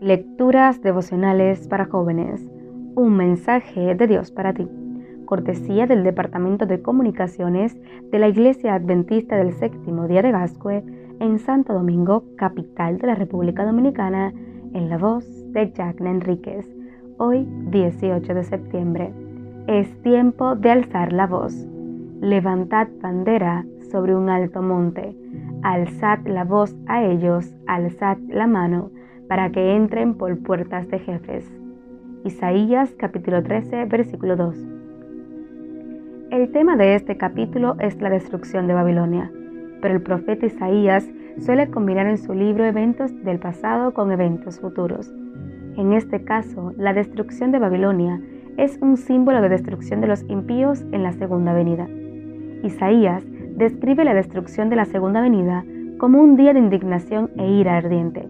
Lecturas devocionales para jóvenes. Un mensaje de Dios para ti. Cortesía del Departamento de Comunicaciones de la Iglesia Adventista del Séptimo Día de Gascue en Santo Domingo, capital de la República Dominicana, en la voz de Jacqueline Enríquez. Hoy, 18 de septiembre. Es tiempo de alzar la voz. Levantad bandera sobre un alto monte. Alzad la voz a ellos, alzad la mano para que entren por puertas de jefes. Isaías capítulo 13 versículo 2. El tema de este capítulo es la destrucción de Babilonia, pero el profeta Isaías suele combinar en su libro eventos del pasado con eventos futuros. En este caso, la destrucción de Babilonia es un símbolo de destrucción de los impíos en la segunda venida. Isaías describe la destrucción de la segunda venida como un día de indignación e ira ardiente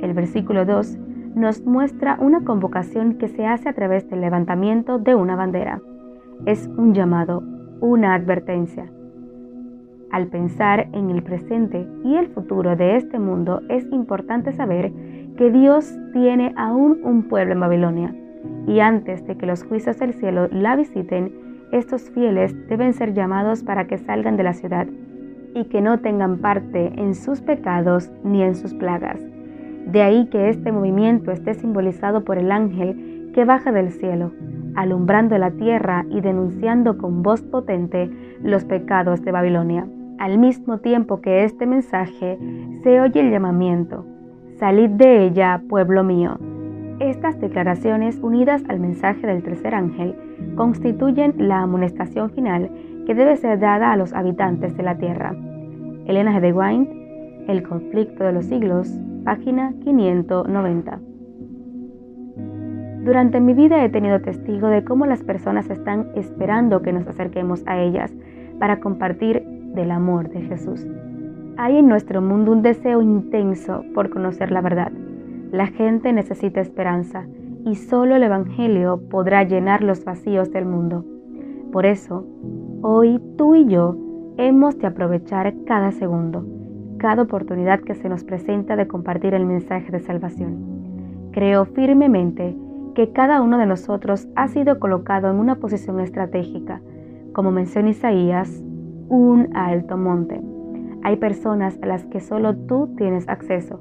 el versículo 2 nos muestra una convocación que se hace a través del levantamiento de una bandera. Es un llamado, una advertencia. Al pensar en el presente y el futuro de este mundo, es importante saber que Dios tiene aún un pueblo en Babilonia. Y antes de que los juicios del cielo la visiten, estos fieles deben ser llamados para que salgan de la ciudad y que no tengan parte en sus pecados ni en sus plagas. De ahí que este movimiento esté simbolizado por el ángel que baja del cielo, alumbrando la tierra y denunciando con voz potente los pecados de Babilonia. Al mismo tiempo que este mensaje se oye el llamamiento, Salid de ella, pueblo mío. Estas declaraciones, unidas al mensaje del tercer ángel, constituyen la amonestación final que debe ser dada a los habitantes de la tierra. Elena G. de Wine, El conflicto de los siglos, página 590. Durante mi vida he tenido testigo de cómo las personas están esperando que nos acerquemos a ellas para compartir del amor de Jesús. Hay en nuestro mundo un deseo intenso por conocer la verdad. La gente necesita esperanza y solo el Evangelio podrá llenar los vacíos del mundo. Por eso, hoy tú y yo hemos de aprovechar cada segundo cada oportunidad que se nos presenta de compartir el mensaje de salvación. Creo firmemente que cada uno de nosotros ha sido colocado en una posición estratégica, como menciona Isaías, un alto monte. Hay personas a las que solo tú tienes acceso,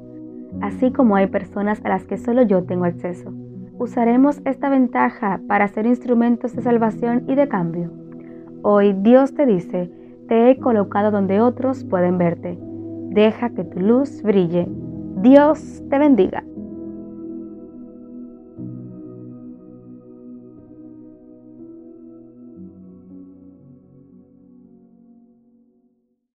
así como hay personas a las que solo yo tengo acceso. Usaremos esta ventaja para ser instrumentos de salvación y de cambio. Hoy Dios te dice, te he colocado donde otros pueden verte Deja que tu luz brille. Dios te bendiga.